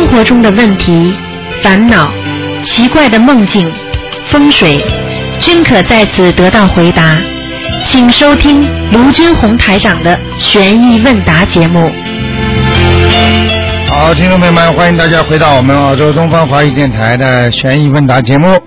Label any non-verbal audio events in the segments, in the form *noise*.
生活中的问题、烦恼、奇怪的梦境、风水，均可在此得到回答。请收听卢军红台长的悬疑问答节目。好，听众朋友们，欢迎大家回到我们澳洲东方华语电台的悬疑问答节目。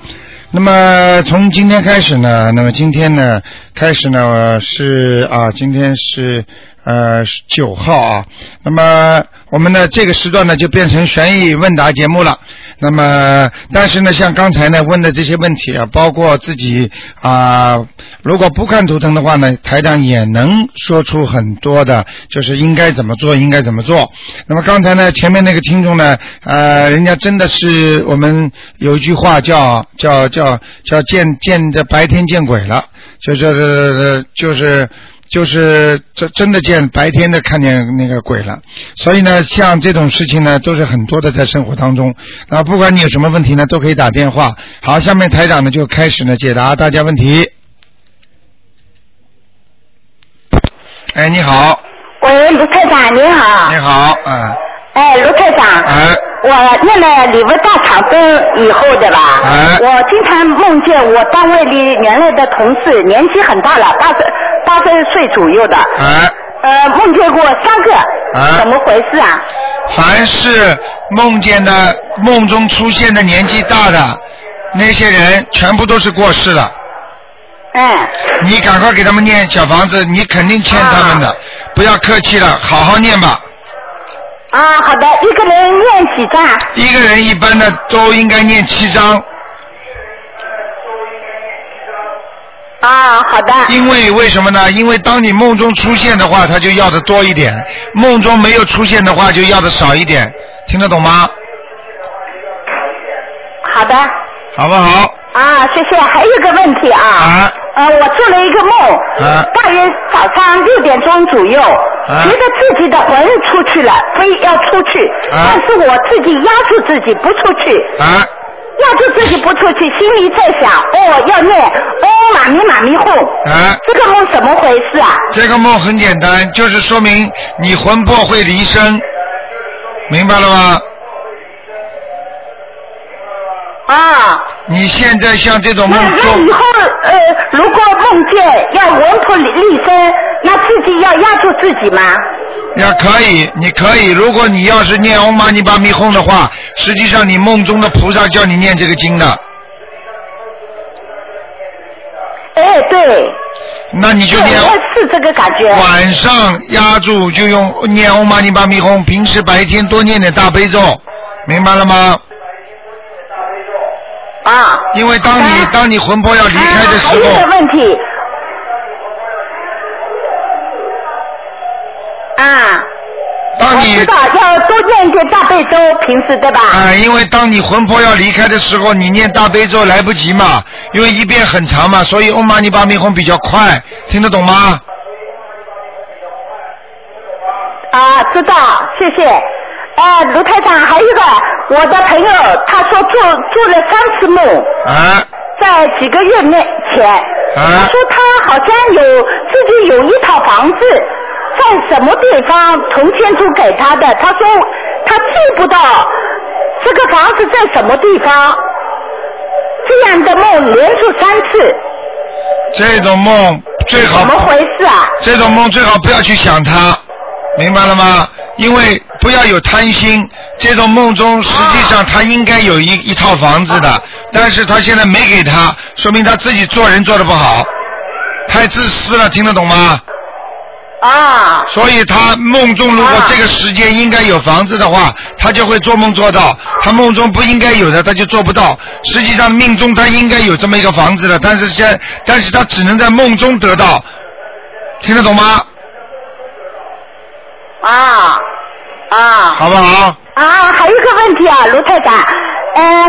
那么从今天开始呢，那么今天呢开始呢是啊，今天是呃九号啊。那么我们呢这个时段呢就变成悬疑问答节目了。那么，但是呢，像刚才呢问的这些问题啊，包括自己啊，如果不看图腾的话呢，台长也能说出很多的，就是应该怎么做，应该怎么做。那么刚才呢，前面那个听众呢，呃，人家真的是我们有一句话叫叫叫叫见见着白天见鬼了，就是就是。就是真真的见白天的看见那个鬼了，所以呢，像这种事情呢，都是很多的在生活当中。那，不管你有什么问题呢，都可以打电话。好，下面台长呢就开始呢解答大家问题。哎，你好。喂，卢台长，你好。你好，嗯。哎，卢台长。哎。我念了礼物大长灯以后的吧。哎。我经常梦见我单位里原来的同事，年纪很大了，八十。八十岁左右的，哎，呃，梦见过三个，啊，怎么回事啊？凡是梦见的梦中出现的年纪大的那些人，全部都是过世了。嗯。你赶快给他们念小房子，你肯定欠他们的，不要客气了，好好念吧。啊，好的，一个人念几张？一个人一般的都应该念七张。啊，好的。因为为什么呢？因为当你梦中出现的话，他就要的多一点；梦中没有出现的话，就要的少一点。听得懂吗？好的。好不好？啊，谢谢。还有个问题啊。啊。呃，我做了一个梦。啊。大约早上六点钟左右。啊。觉得自己的魂出去了，非要出去。啊。但是我自己压住自己不出去。啊。要是自己不出去，心里在想，哦，要念，哦，妈咪妈咪哄。啊。这个梦怎么回事啊？这个梦很简单，就是说明你魂魄会离身，明白了吗？啊。你现在像这种梦那那以后呃，如果梦见要魂魄离离身，那自己要压住自己吗？要可以，你可以。如果你要是念嗡嘛呢叭咪吽的话，实际上你梦中的菩萨叫你念这个经的。哎，对。那你就念。是这个感觉。晚上压住就用念嗡嘛呢叭咪吽，平时白天多念点大悲咒，明白了吗？啊。因为当你当你魂魄要离开的时候。还有一个问题。啊，当你我知道要多念一点大悲咒，平时对吧？啊，因为当你魂魄要离开的时候，你念大悲咒来不及嘛，因为一遍很长嘛，所以嗡嘛呢叭咪吽比较快，听得懂吗？啊，知道，谢谢。啊，卢台长，还有一个，我的朋友他说做做了三次梦。啊。在几个月内前。啊。他说他好像有自己有一套房子。在什么地方？从天主给他的。他说他记不到这个房子在什么地方。这样的梦连续三次。这种梦最好。怎么回事啊？这种梦最好不要去想它，明白了吗？因为不要有贪心。这种梦中实际上他应该有一一套房子的，但是他现在没给他，说明他自己做人做的不好，太自私了，听得懂吗？啊。所以他梦中如果这个时间应该有房子的话，他就会做梦做到；他梦中不应该有的，他就做不到。实际上命中他应该有这么一个房子的，但是现，但是他只能在梦中得到。听得懂吗？啊啊。好不好？啊，还有一个问题啊，卢太长，呃。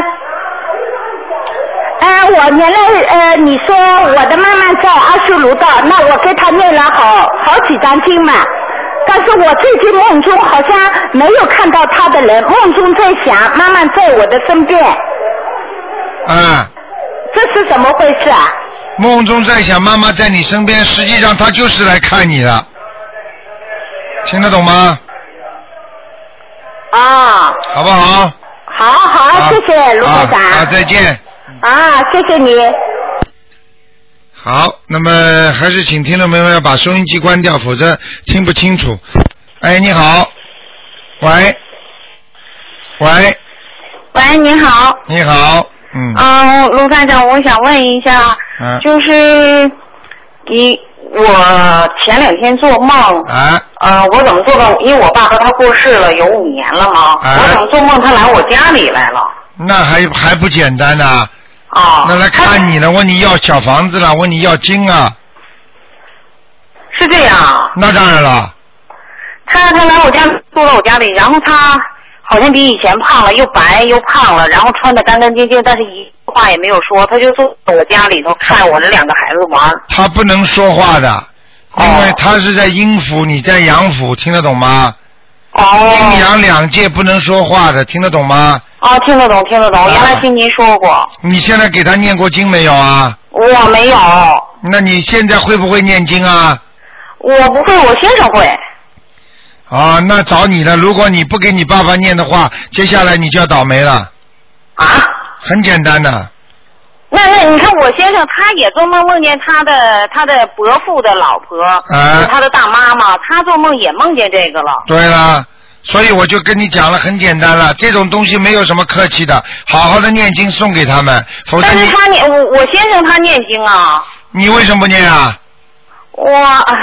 呃，我原来呃，你说我的妈妈在阿修罗道，那我给她念了好好几张经嘛。但是我最近梦中好像没有看到她的人，梦中在想妈妈在我的身边。啊。这是怎么回事啊？梦中在想妈妈在你身边，实际上她就是来看你的，听得懂吗？啊，好不好？好好，谢谢卢台长。好，好再见。啊，谢谢你。好，那么还是请听众朋友们要把收音机关掉，否则听不清楚。哎，你好，喂，喂，喂，你好。你好，嗯，嗯，卢站长，我想问一下，嗯就是你我前两天做梦，啊，呃，我怎么做到？因为我爸和他过世了有五年了嘛，啊。我怎么做梦？他来我家里来了？那还还不简单呢、啊，那来看你了，问你要小房子了，问你要金啊，是这样，那当然了，他他来我家住到我家里，然后他好像比以前胖了，又白又胖了，然后穿的干干净净，但是一句话也没有说，他就坐在我家里头看我这两个孩子玩。他不能说话的，因为哦他是在阴府，你在阳府，听得懂吗？哦阴哦，阳两界不能说话的，听得懂吗？哦，听得懂，听得懂。啊原来听您说过，你现在给他念过经没有啊？我没有，那你现在会不会念经啊？我不会，我先生会。啊，那找你了。如果你不给你爸爸念的话，接下来你就要倒霉了。啊？很简单的，那那你看我先生他也做梦梦见他的他的伯父的老婆，啊他的大妈妈，他做梦也梦见这个了。对了，所以我就跟你讲了，很简单了，这种东西没有什么客气的，好好的念经送给他们，否则但是他念我我先生他念经啊，你为什么不念啊？我唉，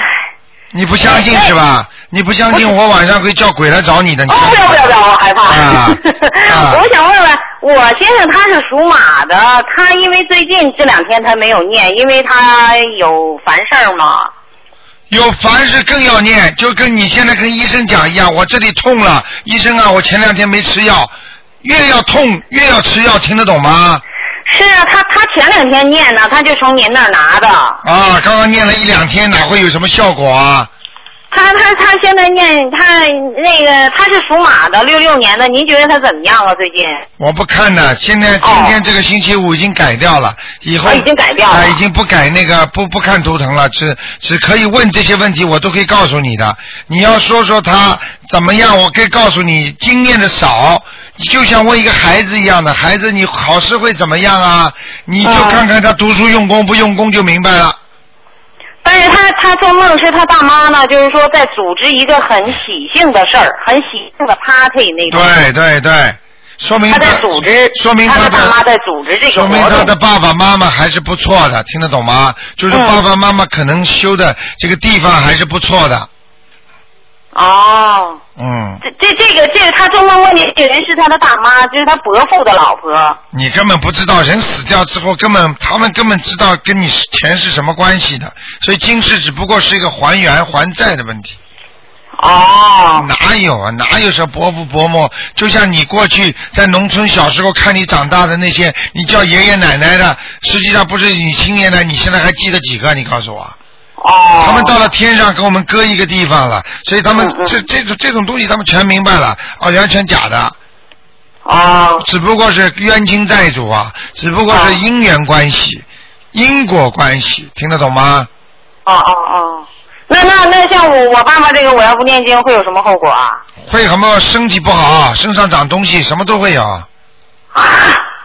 你不相信是吧？你不相信，我晚上会叫鬼来找你的。你哦不要不要不要，我害怕。啊 *laughs* 啊我想问问，我先生他是属马的，他因为最近这两天他没有念，因为他有烦事儿嘛。有凡事更要念，就跟你现在跟医生讲一样，我这里痛了，医生啊，我前两天没吃药，越要痛越要吃药，听得懂吗？是啊，他他前两天念呢，他就从您那儿拿的。啊，刚刚念了一两天，哪会有什么效果啊？他他他现在念他那个他是属马的，六六年的，您觉得他怎么样啊？最近？我不看的，现在今天这个星期五已经改掉了，以后哦已经改掉了他，已经不改那个不不看图腾了，只只可以问这些问题，我都可以告诉你的。你要说说他怎么样，我可以告诉你，经验的少，你就像问一个孩子一样的，孩子你考试会怎么样啊？你就嗯看看他读书用功不用功就明白了。但是他他做梦是他大妈呢，就是说在组织一个很喜庆的事儿，很喜庆的 party 那种。对对对，说明他在组织，说明他他的大妈在组织这个说明。他的爸爸妈妈还是不错的，听得懂吗？就是嗯爸爸妈妈可能修的这个地方还是不错的，哦，嗯，这这这个这个他做梦梦见这个人是他的大妈，就是他伯父的老婆。你根本不知道人死掉之后，根本他们根本知道跟你钱是什么关系的，所以今世只不过是一个还原还债的问题。哦，哪有啊？哪有什么伯父伯母？就像你过去在农村小时候看你长大的那些，你叫爷爷奶奶的，实际上不是你亲爷奶，你现在还记得几个？你告诉我。哦。他们到了天上给我们搁一个地方了，所以他们嗯嗯这这种这种东西他们全明白了，哦，原来全假的，哦只不过是冤亲债主啊，只不过是因缘关系、因果关系，听得懂吗？哦哦哦。那那那像我我爸爸这个，我要不念经会有什么后果啊？会什么身体不好，身上长东西，什么都会有，啊，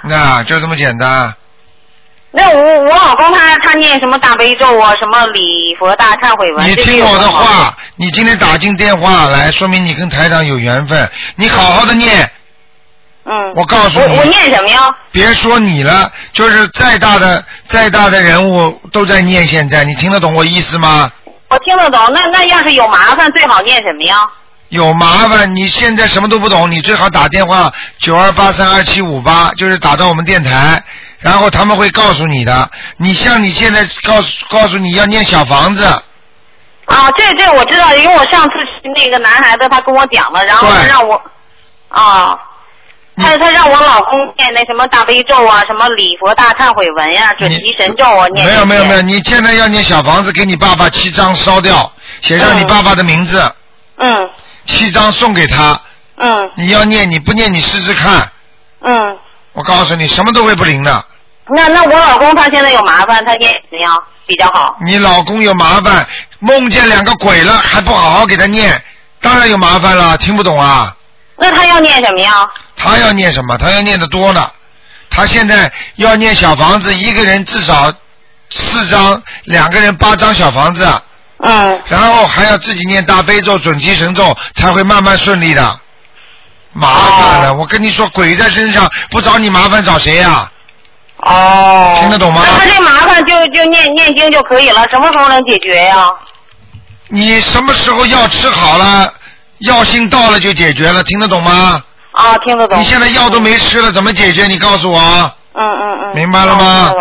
那就这么简单。那我我老公他他念什么大悲咒啊，什么礼佛大忏悔文？你听我的话，你今天打进电话来，说明你跟台长有缘分。你好好的念，嗯。我告诉你我我念什么呀？别说你了，就是再大的再大的人物都在念。现在你听得懂我意思吗？我听得懂。那那要是有麻烦，最好念什么呀？有麻烦，你现在什么都不懂，你最好打电话九二八三二七五八，就是打到我们电台，然后他们会告诉你的。你像你现在告诉告诉你要念小房子，啊，这这我知道，因为我上次那个男孩子他跟我讲了，然后他让我啊。他他让我老公念那什么大悲咒啊，什么礼佛大忏悔文呀、准提神咒啊，念没有没有没有，你现在要念小房子，给你爸爸七张烧掉，写上你爸爸的名字，嗯七张送给他。嗯你要念，你不念你试试看，嗯。我告诉你，什么都会不灵的。那那我老公他现在有麻烦，他念怎么样比较好？你老公有麻烦，梦见两个鬼了，还不好好给他念，当然有麻烦了，听不懂啊？那他要念什么呀？他要念什么？他要念的多呢。他现在要念小房子，一个人至少四张，两个人八张小房子，嗯，然后还要自己念大悲咒、准提神咒，才会慢慢顺利的。麻烦了，哦我跟你说，鬼在身上，不找你麻烦找谁呀、哦。听得懂吗那他这麻烦就就念念经就可以了，什么时候能解决呀？你什么时候药吃好了，药性到了就解决了，听得懂吗？啊，听得懂。你现在药都没吃了，怎么解决？你告诉我。嗯嗯嗯。明白了吗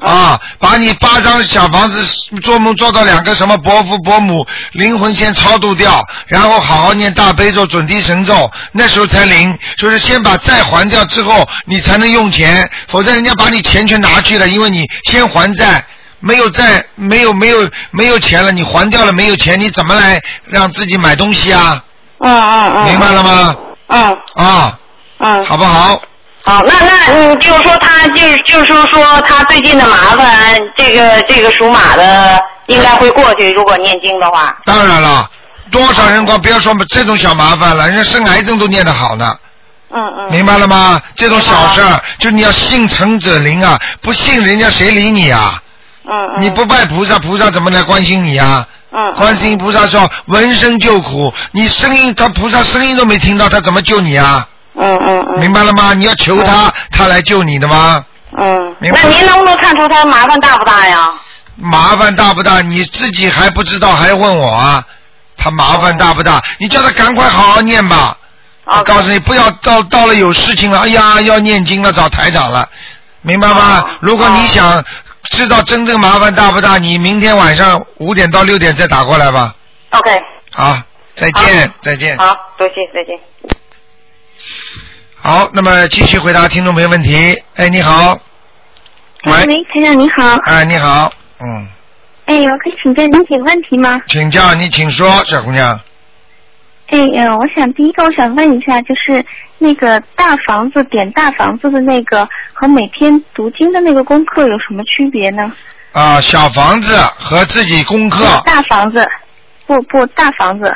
啊，把你八张小房子做梦做到两个什么伯父伯母灵魂先超度掉，然后好好念大悲咒、准提神咒，那时候才灵。就是先把债还掉之后，你才能用钱，否则人家把你钱全拿去了，因为你先还债。没有债，没有没有没有钱了，你还掉了没有钱，你怎么来让自己买东西啊？嗯嗯嗯。明白了吗？嗯啊，嗯。好不好？好，那那你，就是说他就是就是说说他最近的麻烦，这个这个属马的应该会过去，如果念经的话。当然了，多少人光不要说这种小麻烦了，人家生癌症都念得好呢。嗯嗯。明白了吗？这种小事儿，就你要信诚者灵啊，不信人家谁理你啊？嗯嗯。你不拜菩萨，菩萨怎么来关心你啊？嗯。嗯观世音菩萨说闻声救苦，你声音他菩萨声音都没听到，他怎么救你啊？嗯嗯嗯。明白了吗？你要求他，他来救你的吗？嗯。明白那您能不能看出他麻烦大不大呀？麻烦大不大？你自己还不知道，还问我啊？他麻烦大不大？你叫他赶快好好念吧。我告诉你，不要到到了有事情了，哎呀，要念经了，找台长了，明白吗？哦如果你想知道真正麻烦大不大，你明天晚上五点到六点再打过来吧。OK。好，再见，再见。好，多谢，再见。好，那么继续回答听众朋友问题。哎，你好。喂，喂，台长你好，哎，你好，嗯，哎，我可以请教您几个问题吗？请教你，请说，小姑娘。哎，呃，我想第一个我想问一下，就是那个大房子点大房子的那个和每天读经的那个功课有什么区别呢？啊，小房子和自己功课。大房子，不不，大房子，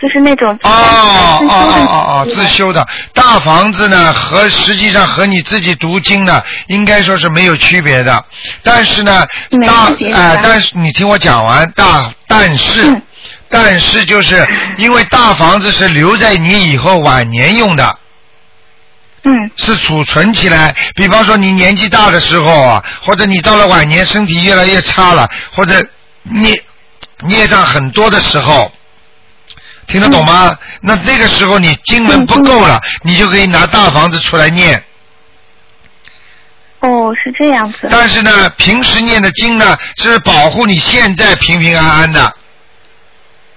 就是那种哦哦哦哦哦，自修的大房子呢，和实际上和你自己读经呢，应该说是没有区别的。但是呢，大区别哎、是吧但是你听我讲完，大但是、嗯但是就是因为大房子是留在你以后晚年用的。嗯是储存起来，比方说你年纪大的时候啊，或者你到了晚年身体越来越差了，或者孽孽障很多的时候，听得懂吗？那那个时候你经文不够了，你就可以拿大房子出来念。哦，是这样子。但是呢，平时念的经呢，是保护你现在平平安安的，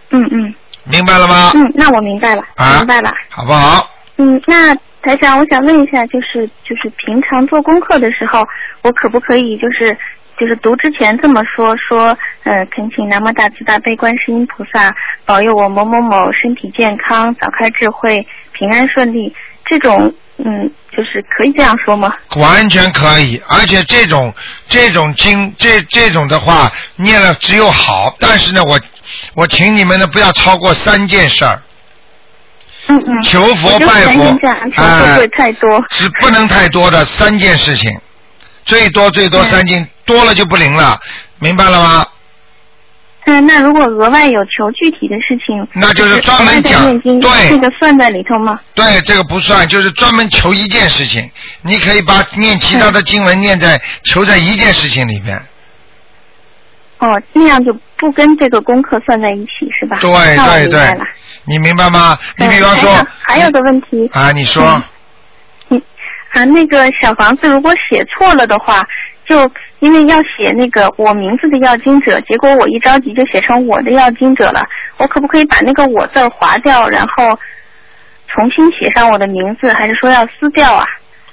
嗯嗯明白了吗？嗯，那我明白了，啊明白了。好不好？嗯，那台长，我想问一下，就是就是平常做功课的时候，我可不可以就是就是读之前这么说说，呃，恳请南无大慈大悲观世音菩萨保佑我某某某身体健康，早开智慧，平安顺利，这种嗯，就是可以这样说吗？完全可以，而且这种这种经这这种的话念了只有好，但是呢，我我请你们呢不要超过三件事儿，嗯嗯。求佛拜佛担心这样，求哎会不会太多？是不能太多的三件事情，最多最多嗯三斤，多了就不灵了，明白了吗？嗯，那如果额外有求具体的事情，那就是专门讲，对这个算在里头吗？对，这个不算，就是专门求一件事情，你可以把念其他的经文念在求在一件事情里面。哦，那样就不跟这个功课算在一起是吧？对对对你明白吗？你比方说还有个问题啊，你说。嗯啊，那个小房子如果写错了的话，就因为要写那个我名字的要经者，结果我一着急就写成我的要经者了。我可不可以把那个我字儿划掉，然后重新写上我的名字，还是说要撕掉啊？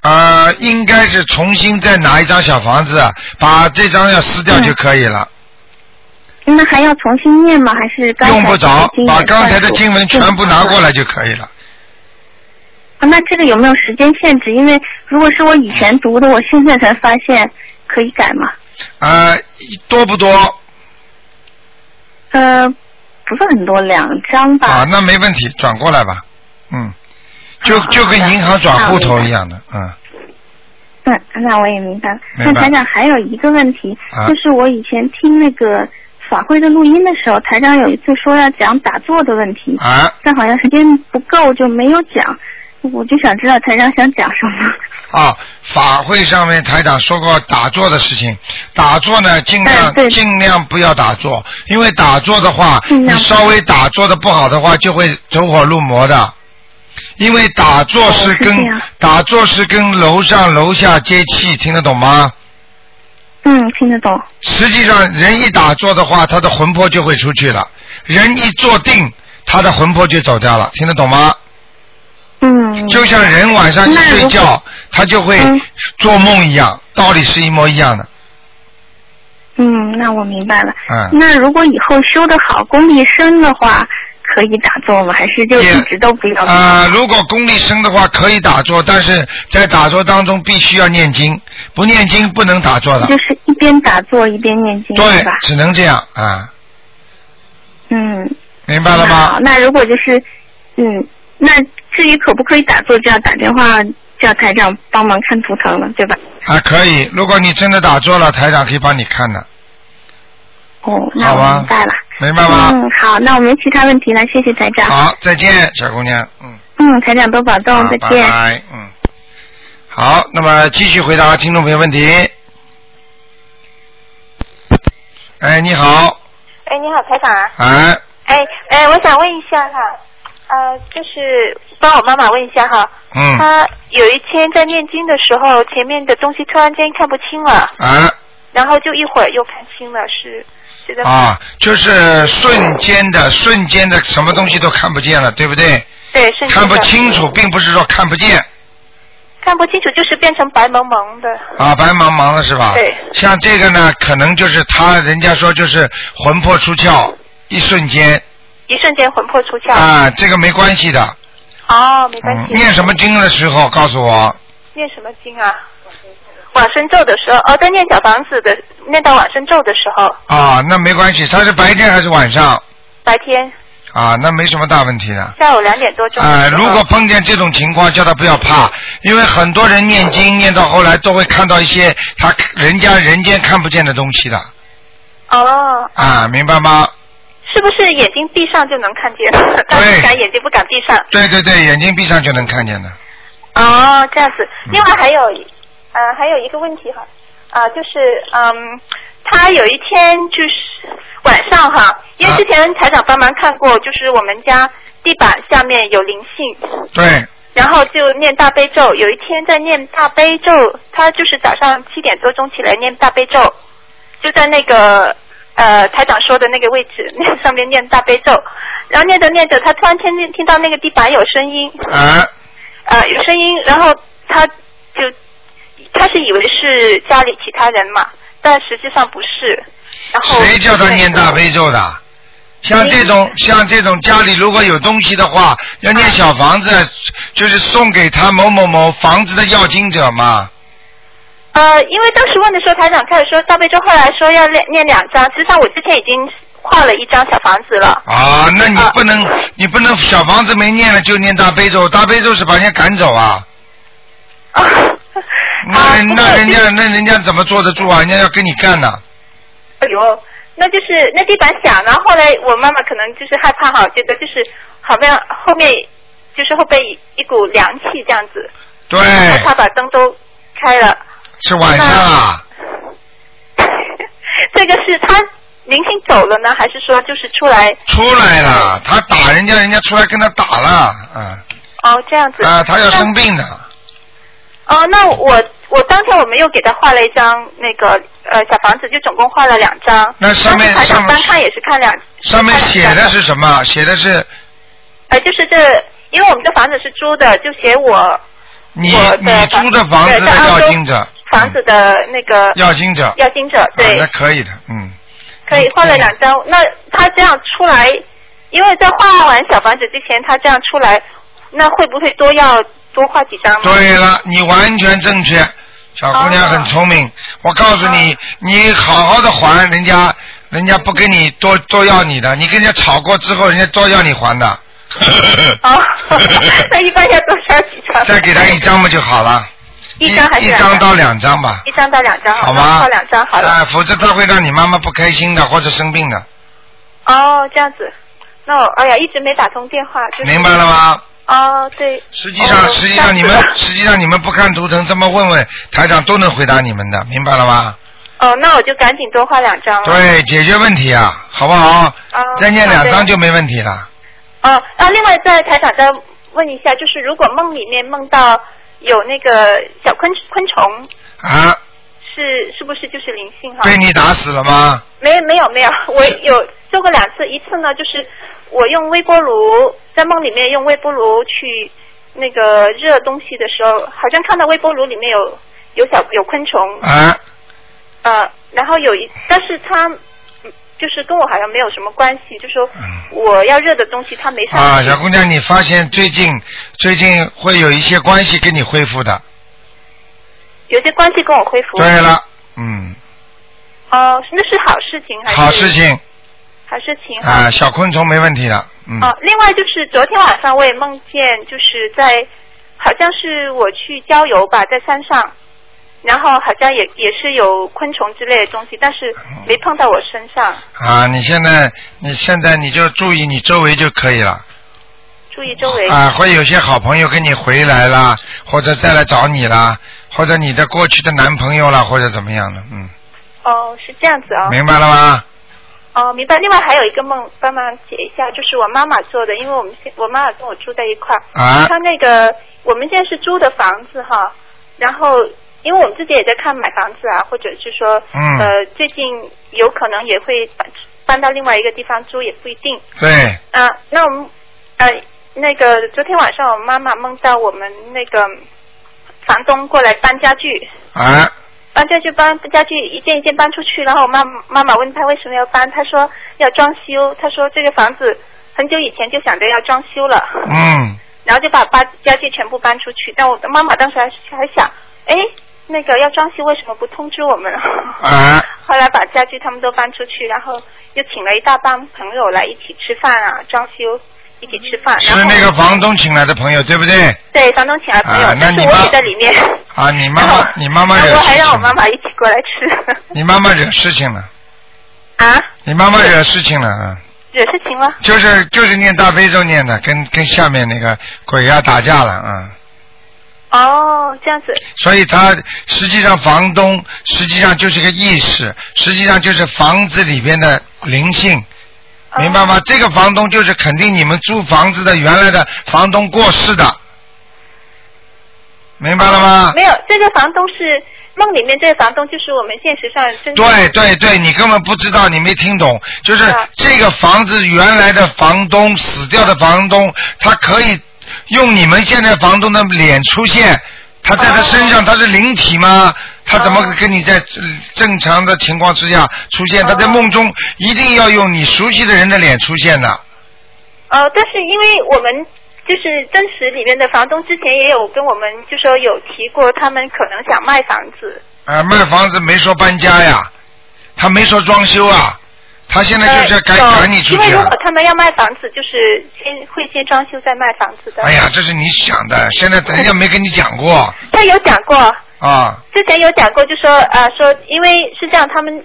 呃，应该是重新再拿一张小房子，把这张要撕掉就可以了，那还要重新念吗？还是刚才用不着把刚才的经文全部拿过来就可以了。啊，那这个有没有时间限制？因为如果是我以前读的，我现在才发现可以改吗？呃，多不多？呃，不是很多，两张吧。啊，那没问题，转过来吧。嗯，就就跟银行转户头一样的，嗯，嗯，那我也明白了。那台长还有一个问题，啊就是我以前听那个法会的录音的时候，台长有一次说要讲打坐的问题，啊但好像时间不够就没有讲。我就想知道台长想讲什么。啊，法会上面台长说过打坐的事情，打坐呢尽量哎尽量不要打坐，因为打坐的话，你稍微打坐的不好的话，就会走火入魔的。因为打坐是跟、打坐是跟楼上楼下接气，听得懂吗？嗯，听得懂。实际上，人一打坐的话，他的魂魄就会出去了；人一坐定，他的魂魄就走掉了，听得懂吗？嗯。就像人晚上一睡觉，他就会嗯做梦一样，道理是一模一样的。嗯，那我明白了。嗯那如果以后修得好，功力深的话，可以打坐吗？还是就一直都不要？啊、如果功力深的话，可以打坐，但是在打坐当中必须要念经，不念经不能打坐的。就是一边打坐一边念经，对是吧？，只能这样啊，嗯。明白了吗？那如果就是，嗯，那至于可不可以打坐，就要打电话叫台长帮忙看图腾了，对吧？啊，可以。如果你真的打坐了，台长可以帮你看的，哦，那我明白了。明白吗？嗯，好，那我没其他问题了，谢谢台长。好，再见，小姑娘，嗯。嗯，台长多保重，再见。拜拜，嗯。好，那么继续回答听众朋友问题。哎，你好，哎，你好，台长啊。哎，哎哎，我想问一下哈，呃，就是帮我妈妈问一下哈，嗯，她有一天在念经的时候，前面的东西突然间看不清了，啊然后就一会儿又看清了，是这个啊，就是瞬间的，瞬间的，什么东西都看不见了，对不对？对，瞬间看不清楚，并不是说看不见看不清楚，就是变成白茫茫的。啊，白茫茫的是吧？对。像这个呢，可能就是他，人家说就是魂魄出窍，一瞬间一瞬间魂魄出窍。啊，这个没关系的。哦，没关嗯，系。念什么经的时候告诉我。念什么经啊？往生咒的时候，哦，在念小房子的，念到往生咒的时候，啊，那没关系，他是白天还是晚上？白天啊，那没什么大问题的。下午两点多钟啊。如果碰见这种情况，叫他不要怕，因为很多人念经念到后来都会看到一些他人家人间看不见的东西的哦，啊，明白吗？是不是眼睛闭上就能看见？但是敢眼睛不敢闭上。对对对，眼睛闭上就能看见的。哦，这样子。嗯另外还有，呃，还有一个问题哈，啊、就是嗯，他有一天就是晚上哈，因为之前台长帮忙看过，就是我们家地板下面有灵性，对，然后就念大悲咒。有一天在念大悲咒，他就是早上七点多钟起来念大悲咒，就在那个呃台长说的那个位置，那 *laughs* 上面念大悲咒。然后念着念着，他突然听见听到那个地板有声音，啊，呃有声音，然后他就他是以为是家里其他人嘛，但实际上不是。然后谁叫他念大悲咒的？像这种像这种家里如果有东西的话，要念小房子，就是送给他某某某房子的要经者嘛。呃，因为当时问的时候，台长开始说大悲咒，后来说要念念两张，实际上我之前已经画了一张小房子了。啊，那你不能，你不能小房子没念了就念大悲咒，大悲咒是把人家赶走啊。*laughs* 啊，那那人家那人家怎么坐得住啊？人家要跟你干呢。哎呦，那就是那地板响，然后后来我妈妈可能就是害怕哈，觉得就是好像后面就是后背一股凉气这样子，对，然后她把灯都开了。是晚上啊。*laughs* 这个是他明星走了呢，还是说就是出来？出来了，他打人家，人家出来跟他打了，嗯，哦，这样子。啊，他要生病的，哦，那我我当天我们又给他画了一张那个呃小房子，就总共画了两张。那上面上面单看也是看两。上面写的是什么？写的是呃，就是这，因为我们这房子是租的，就写我你我你租的房子的对在澳洲要经者，房子的那个要经者，要经者，对，啊，那可以的，嗯，可以画了两张。那他这样出来，因为在画完小房子之前，他这样出来，那会不会多要多画几张呢？对了，你完全正确，小姑娘哦很聪明。我告诉你，你好好的还人家，人家不跟你多多要你的，你跟人家吵过之后，人家多要你还的。哦，*laughs* 那一般要多少几张？再给他一张不就好了。一张还是一两张到两张吧，一张到两张，好吗？到两张好了。啊，否则他会让你妈妈不开心的，或者生病的，哦，这样子，那我哎呀，一直没打通电话，就是明白了？吗？哦，对。实际上，哦实际上你们实际上你们不看图腾，这么问问台长都能回答你们的，明白了吗？哦，那我就赶紧多画两张了。。对，解决问题啊，好不好？哦再念两张就没问题了。哦，啊，另外在台长再问一下，就是如果梦里面梦到有那个小昆昆虫，啊，是是不是就是灵性哈？被你打死了吗？没没有没有，我有做过两次，一次呢就是我用微波炉在梦里面用微波炉去那个热东西的时候，好像看到微波炉里面有有小有昆虫，啊，呃，然后有一，但是它嗯就是跟我好像没有什么关系，就说我要热的东西它没上嗯啊，小姑娘，你发现最近最近会有一些关系跟你恢复的。有些关系跟我恢复。对了，嗯，哦，那是好事情还是？好事。情好事情。啊，小昆虫没问题了，嗯，哦，另外就是昨天晚上我也梦见，就是在好像是我去郊游吧，在山上，然后好像也也是有昆虫之类的东西，但是没碰到我身上。啊，你现在你现在你就注意你周围就可以了。注意周围。啊，会有些好朋友跟你回来啦，或者再来找你啦，或者你的过去的男朋友啦，或者怎么样的，嗯，哦，是这样子哦。明白了吗？哦，明白。另外还有一个梦，帮忙解一下，就是我妈妈做的，因为我们现我妈妈跟我住在一块儿，啊她那个我们现在是租的房子哈，然后因为我们自己也在看买房子啊，或者是说，嗯。呃，最近有可能也会搬搬到另外一个地方租，也不一定。对，啊、那我们呃那个昨天晚上我妈妈梦到我们那个房东过来搬家具，啊，搬家具搬家具一件一件搬出去，然后我妈妈妈问他为什么要搬，他说要装修，他说这个房子很久以前就想着要装修了，嗯，然后就把把家具全部搬出去。但我的妈妈当时还还想，哎，那个要装修为什么不通知我们？啊，*laughs* 后来把家具他们都搬出去，然后又请了一大帮朋友来一起吃饭啊，装修一起吃饭。是那个房东请来的朋友，对不对？对房东请来朋友，啊那但是我你妈也在里面。啊，你妈妈，你妈妈还让我妈妈一起过来吃。你妈妈惹事情了，*laughs* 啊，你妈妈惹事情了啊。惹事情了？就是就是念大悲咒念的，跟跟下面那个鬼啊打架了啊、哦，这样子。所以他实际上房东实际上就是个意识，实际上就是房子里边的灵性，明白吗？哦这个房东就是肯定你们租房子的原来的房东过世的，明白了吗？没有，这个房东是梦里面这个房东，就是我们现实上真正对对对，你根本不知道，你没听懂，就是这个房子原来的房东死掉的房东，他可以用你们现在房东的脸出现，他在他身上哦他是灵体吗？他怎么哦跟你在呃正常的情况之下出现？他在哦梦中一定要用你熟悉的人的脸出现的。呃，但是因为我们就是真实里面的房东之前也有跟我们就说有提过，他们可能想卖房子。呃，卖房子没说搬家呀，他没说装修啊，他现在就是要赶呃赶你出去啊因为如果。他们要卖房子，就是先会先装修再卖房子的。哎呀，这是你想的，现在人家没跟你讲过 *laughs* 他有讲过，啊。之前有讲过，就说呃说，因为是这样，他们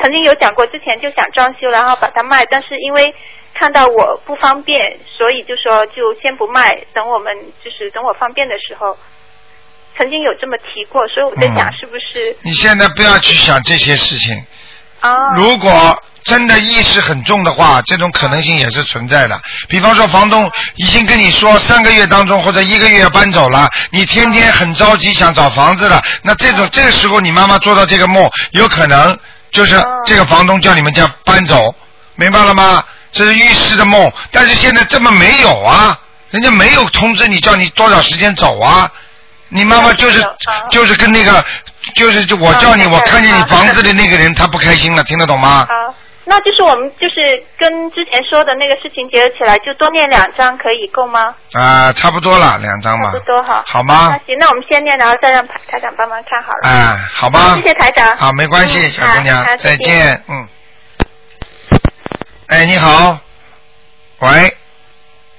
曾经有讲过，之前就想装修，然后把它卖，但是因为看到我不方便，所以就说就先不卖，等我们就是等我方便的时候，曾经有这么提过，所以我在想嗯是不是你现在不要去想这些事情。啊？如果真的意识很重的话，这种可能性也是存在的。比方说，房东已经跟你说三个月当中或者一个月要搬走了，你天天很着急想找房子了，那这种这个时候你妈妈做到这个梦，有可能就是这个房东叫你们家搬走，明白了吗？这是预示的梦，但是现在这么没有啊，人家没有通知你叫你多少时间走啊。你妈妈就是就是跟那个就是就我叫你，啊我看见你啊房子的那个人，他不开心了，听得懂吗？好，那就是我们就是跟之前说的那个事情结合起来，就多念两张可以够吗？啊，差不多了，两张嘛。差不多哈。好吗那？行，那我们先念，然后再让台台长帮忙看好了。哎，好吧。谢谢台长。好，没关系，嗯小姑娘再见，嗯。哎，你好。喂，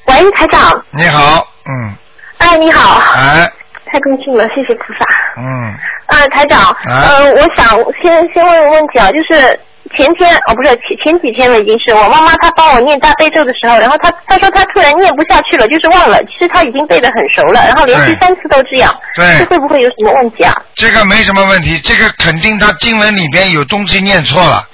喂，台长。你好，嗯，哎，你好。哎，太高兴了，谢谢菩萨。嗯，啊，台长，呃，我想先先问个问题啊，就是前天哦，不是前前几天了，已经是我妈妈她帮我念大悲咒的时候，然后她她说她突然念不下去了，就是忘了，其实她已经背得很熟了，然后连续三次都这样，对这会不会有什么问题啊？这个没什么问题，这个肯定他经文里边有东西念错了。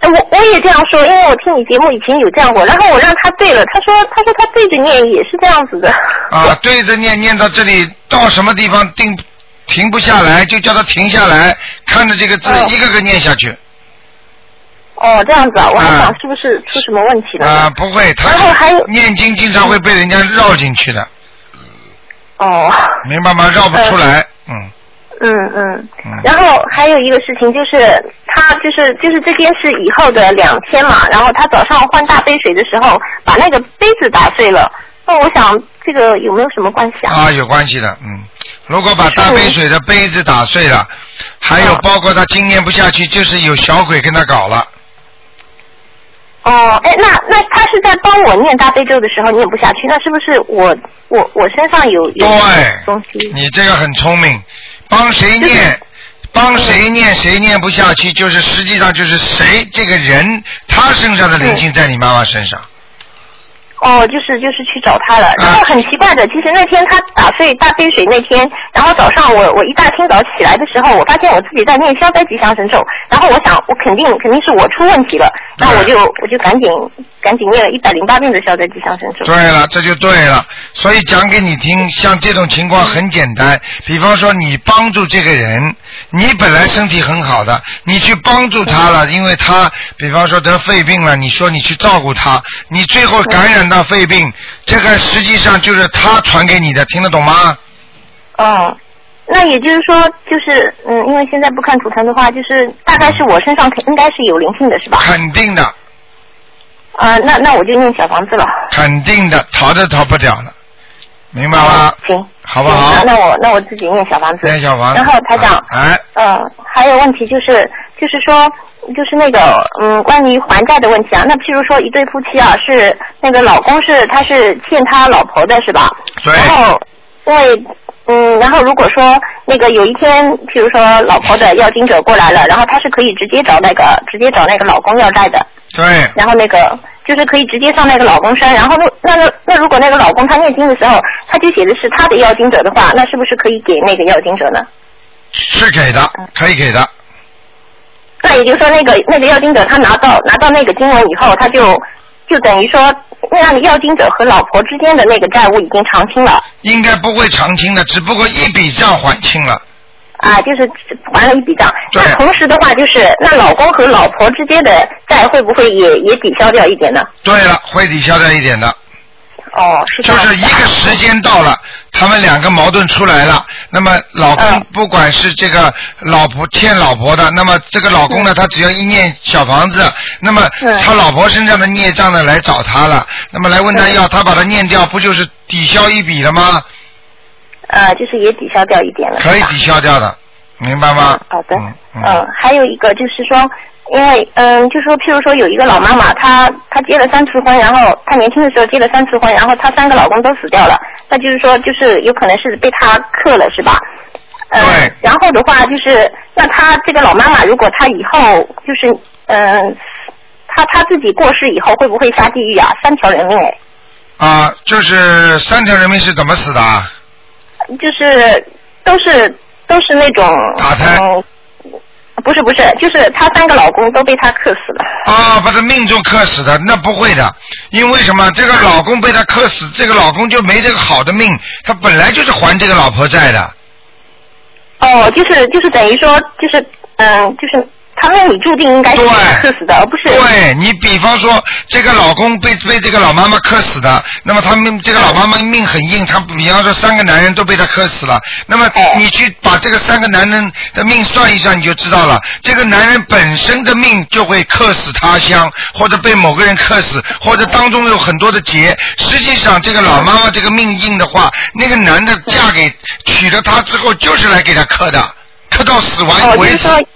哎我我也这样说，因为我听你节目以前有这样过，然后我让他对了，他说他说他对着念也是这样子的。啊，对着念念到这里，到什么地方定停不下来，就叫他停下来，看着这个字、哦一个个念下去。哦，这样子啊，我还啊想是不是出什么问题了呢？啊，不会，他然后还有念经经常会被人家绕进去的，哦，明白吗？绕不出来，嗯嗯嗯。嗯。然后还有一个事情就是，他就是就是这边是以后的两天嘛，然后他早上换大杯水的时候，把那个杯子打碎了。那我想这个有没有什么关系啊？啊，有关系的，嗯。如果把大杯水的杯子打碎了，还有包括他经念不下去，就是有小鬼跟他搞了。哦，哎，那那他是在帮我念大悲咒的时候念不下去，那是不是我我我身上有有对东西？你这个很聪明，帮谁念，帮谁念谁念不下去，就是实际上就是谁这个人他身上的灵性在你妈妈身上。哦，就是就是去找他啊了。然后很奇怪的，其实那天他打碎大杯水那天，然后早上我我一大清早起来的时候，我发现我自己在念消灾吉祥神咒，然后我想我肯定肯定是我出问题了，那我就我就赶紧赶紧念了一百零八遍的消灾吉祥神咒。对了，这就对了。所以讲给你听，像这种情况很简单。比方说，你帮助这个人，你本来身体很好的，你去帮助他了，因为他比方说得肺病了，你说你去照顾他，你最后感染到肺病，这个实际上就是他传给你的，听得懂吗？哦，那也就是说，就是嗯，因为现在不看图腾的话，就是大概是我身上肯应该是有灵性的是吧？肯定的，啊、那那我就用小房子了。肯定的，逃都逃不掉了，明白吗？行，好不好那那我那我自己念小房子。念小房子然后台长，哎，呃，还有问题就是，就是说，就是那个，嗯，关于还债的问题啊。那譬如说，一对夫妻啊，是那个老公是他是欠他老婆的是吧？对然后，因为，嗯，然后如果说那个有一天，譬如说老婆的要经者过来了，然后他是可以直接找那个直接找那个老公要债的。对，然后那个就是可以直接上那个老公山，然后那那那如果那个老公他念经的时候，他就写的是他的要经者的话，那是不是可以给那个要经者呢？是给的，可以给的。那也就是说，那个那个要经者他拿到拿到那个经文以后，他就就等于说，那个要经者和老婆之间的那个债务已经偿清了应该不会偿清的，只不过一笔账还清了。啊，就是还了一笔账。那同时的话，就是那老公和老婆之间的债会不会也也抵消掉一点呢？对了，会抵消掉一点的。哦，是这样就是一个时间到了，他们两个矛盾出来了。那么老嗯公不管是这个老婆欠老婆的，那么这个老公呢，他只要一念小房子，那么嗯他老婆身上的孽障呢来找他了，那么来问他要，他把他念掉，不就是抵消一笔了吗？呃，就是也抵消掉一点了。可以抵消掉的，明白吗？好的，嗯还有一个就是说，因为嗯，就是说譬如说有一个老妈妈，她她结了三次婚，然后她年轻的时候结了三次婚，然后她三个老公都死掉了，那就是说就是有可能是被她克了，是吧？嗯、对然后的话就是，那她这个老妈妈，如果她以后就是嗯，她她自己过世以后，会不会下地狱啊？三条人命哎，啊，就是三条人命是怎么死的啊？就是都是都是那种打胎嗯不是不是，就是她三个老公都被她克死了。啊，把他命中克死的，那不会的，因为什么？这个老公被她克死，这个老公就没这个好的命，他本来就是还这个老婆债的。哦，就是就是等于说，就是嗯，就是他命里注定应该是被克死的，而不是对你比方说，这个老公被被这个老妈妈克死的，那么他们这个老妈妈命很硬，他比方说三个男人都被他克死了，那么你去把这个三个男人的命算一算，你就知道了，这个男人本身的命就会克死他乡，或者被某个人克死，或者当中有很多的劫。实际上，这个老妈妈这个命硬的话，那个男的嫁给娶了她之后，就是来给她克的，克到死亡，为止。就是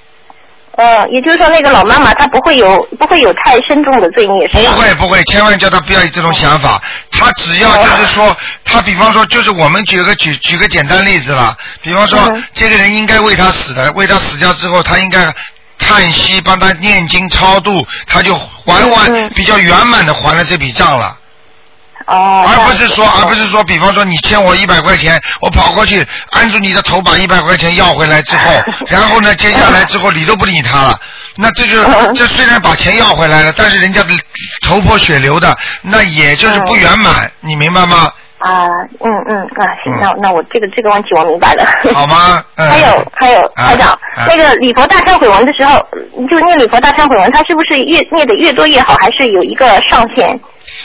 说，呃，也就是说那个老妈妈她不会有不会有太深重的罪孽，是不？会不会，千万叫她不要有这种想法。她只要就是说，她比方说，就是我们举个举举个简单例子了，比方说，嗯这个人应该为他死的，为他死掉之后，他应该叹息，帮他念经超度，他就还完、比较圆满的还了这笔账了。哦。而不是说，而不是说，比方说你欠我一百块钱，我跑过去按住你的头把一百块钱要回来之后，*laughs* 然后呢，接下来之后理都不理他了，那这就嗯这虽然把钱要回来了，但是人家的头破血流的，那也就是不圆满，你明白吗？啊，嗯嗯啊，行，嗯那那我这个这个问题我明白了。好吗？*laughs* 嗯。还有还有，啊台长，啊那个礼佛大忏悔文的时候，就念礼佛大忏悔文，它是不是越念的越多越好，还是有一个上限？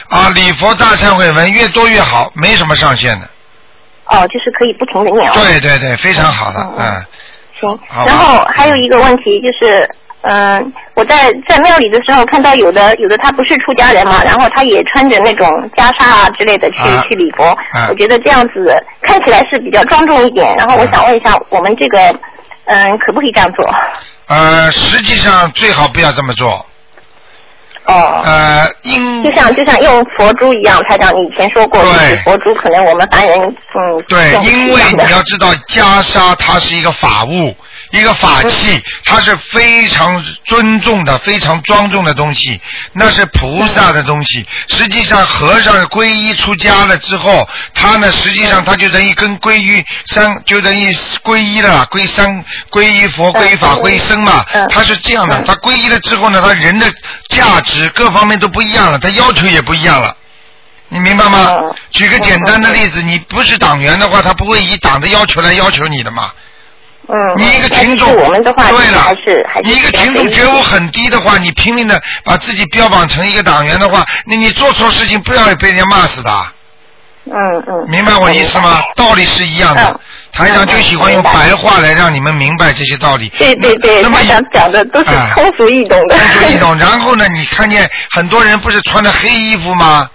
啊，礼佛大忏悔文越多越好，没什么上限的。哦，就是可以不停的念哦。对对对，非常好的，嗯嗯。行然后还有一个问题就是，嗯、我在在庙里的时候看到有的有的他不是出家人嘛，然后他也穿着那种袈裟啊之类的去、啊去礼佛，啊我觉得这样子看起来是比较庄重一点。然后我想问一下，我们这个嗯、可不可以这样做？呃，实际上最好不要这么做。哦。呃，因就像就像用佛珠一样，台长你以前说过，对佛珠可能我们凡人嗯对因为你要知道，袈裟它是一个法物，一个法嗯器，它是非常尊重的、非常庄重的东西，那是菩萨的东西。实际上，和尚皈依出家了之后，他呢，实际上他就等于跟皈依三，就等于皈依了啦，皈三、皈依佛、皈依法、嗯皈依僧嘛，他是这样的。他皈依了之后呢，他人的价值各方面都不一样了，他要求也不一样了。你明白吗？嗯举个简单的例子，你不是党员的话，他不会以党的要求来要求你的嘛。嗯，你一个群众，我们的话，对了，还是还是你一个群众觉悟很低的话，你拼命的把自己标榜成一个党员的话，那你做错事情不要被人家骂死的，嗯嗯。明白我意思吗？道理是一样的嗯。台长就喜欢用白话来让你们明白这些道理。对对对，那么台长讲的都是哎通俗易懂的。通俗易懂。*laughs* 然后呢，你看见很多人不是穿的黑衣服吗？